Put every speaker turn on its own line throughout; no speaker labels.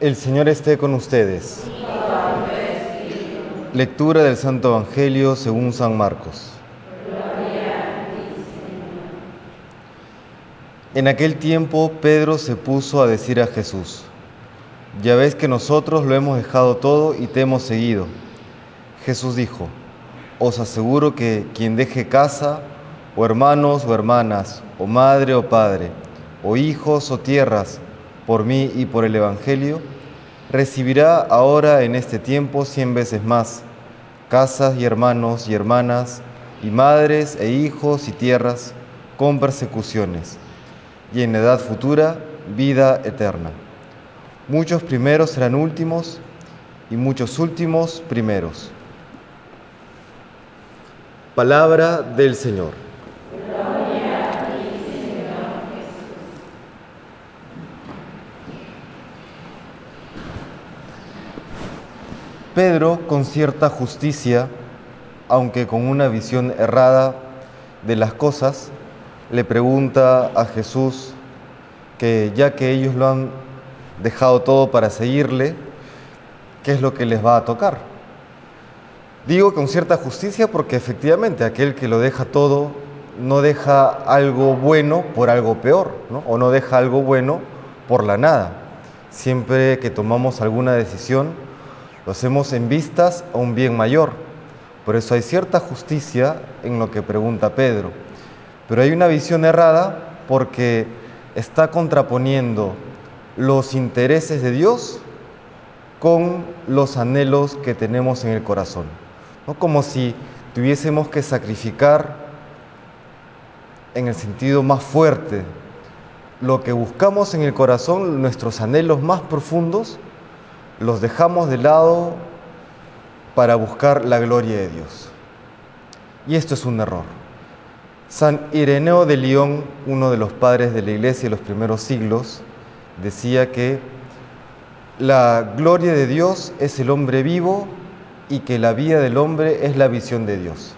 El Señor esté con ustedes. Lectura del Santo Evangelio según San Marcos. En aquel tiempo Pedro se puso a decir a Jesús, ya ves que nosotros lo hemos dejado todo y te hemos seguido. Jesús dijo, os aseguro que quien deje casa, o hermanos o hermanas, o madre o padre, o hijos o tierras, por mí y por el Evangelio, recibirá ahora en este tiempo cien veces más, casas y hermanos y hermanas, y madres e hijos y tierras, con persecuciones, y en edad futura vida eterna. Muchos primeros serán últimos, y muchos últimos primeros. Palabra del Señor. Pedro, con cierta justicia, aunque con una visión errada de las cosas, le pregunta a Jesús que ya que ellos lo han dejado todo para seguirle, ¿qué es lo que les va a tocar? Digo con cierta justicia porque efectivamente aquel que lo deja todo no deja algo bueno por algo peor, ¿no? o no deja algo bueno por la nada. Siempre que tomamos alguna decisión, lo hacemos en vistas a un bien mayor. Por eso hay cierta justicia en lo que pregunta Pedro. Pero hay una visión errada porque está contraponiendo los intereses de Dios con los anhelos que tenemos en el corazón. ¿no? Como si tuviésemos que sacrificar en el sentido más fuerte lo que buscamos en el corazón, nuestros anhelos más profundos, los dejamos de lado para buscar la gloria de Dios. Y esto es un error. San Ireneo de León, uno de los padres de la iglesia de los primeros siglos, decía que la gloria de Dios es el hombre vivo y que la vida del hombre es la visión de Dios.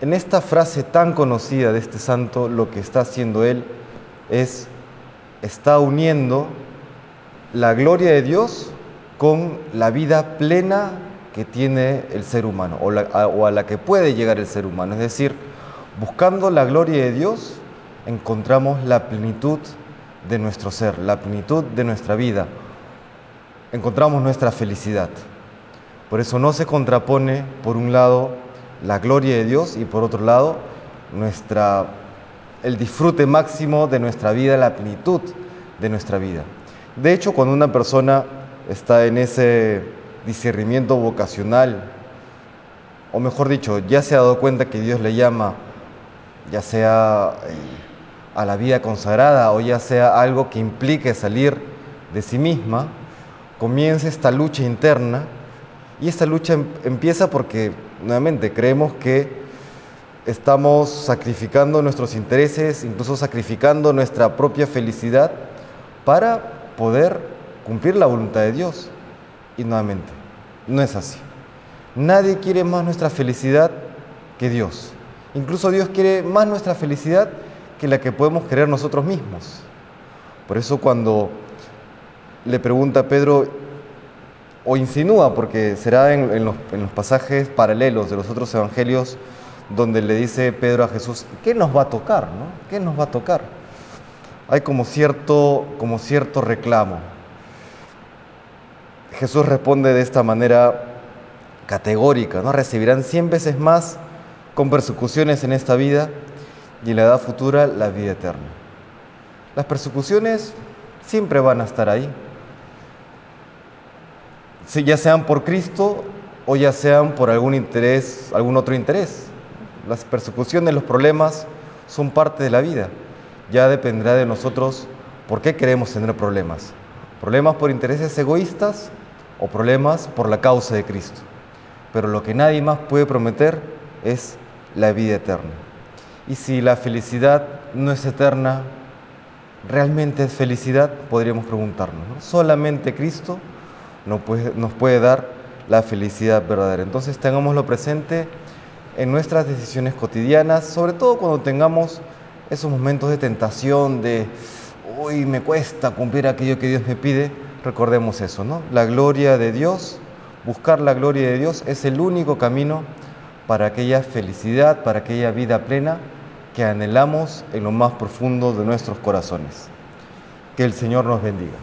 En esta frase tan conocida de este santo, lo que está haciendo él es, está uniendo la gloria de Dios con la vida plena que tiene el ser humano o, a, la que puede llegar el ser humano. Es decir, buscando la gloria de Dios, encontramos la plenitud de nuestro ser, la plenitud de nuestra vida. Encontramos nuestra felicidad. Por eso no se contrapone, por un lado, la gloria de Dios y por otro lado, nuestra, el disfrute máximo de nuestra vida, la plenitud de nuestra vida. De hecho, cuando una persona está en ese discernimiento vocacional, o mejor dicho, ya se ha dado cuenta que Dios le llama, ya sea eh, a la vida consagrada o ya sea algo que implique salir de sí misma, comienza esta lucha interna. Y esta lucha em, empieza porque nuevamente creemos que estamos sacrificando nuestros intereses, incluso sacrificando nuestra propia felicidad para poder cumplir la voluntad de Dios. Y nuevamente, no es así. Nadie quiere más nuestra felicidad que Dios. Incluso Dios quiere más nuestra felicidad que la que podemos querer nosotros mismos. Por eso cuando le pregunta Pedro, o insinúa, porque será en, los, pasajes paralelos de los otros evangelios, donde le dice Pedro a Jesús, ¿qué nos va a tocar? No? ¿Qué nos va a tocar? Hay como cierto, como cierto reclamo. Jesús responde de esta manera categórica, ¿no? Recibirán cien veces más con persecuciones en esta vida y en la edad futura la vida eterna. Las persecuciones siempre van a estar ahí, ya sean por Cristo o ya sean por algún interés, algún otro interés. Las persecuciones, los problemas son parte de la vida. Ya dependerá de nosotros por qué queremos tener problemas. Problemas por intereses egoístas o problemas por la causa de Cristo. Pero lo que nadie más puede prometer es la vida eterna. Y si la felicidad no es eterna, ¿realmente es felicidad? Podríamos preguntarnos. Solamente Cristo nos puede, nos puede dar la felicidad verdadera. Entonces tengámoslo presente en nuestras decisiones cotidianas, sobre todo cuando tengamos esos momentos de tentación, de, uy, me cuesta cumplir aquello que Dios me pide, recordemos eso, ¿no? La gloria de Dios, buscar la gloria de Dios es el único camino para aquella felicidad, para aquella vida plena que anhelamos en lo más profundo de nuestros corazones. Que el Señor nos bendiga.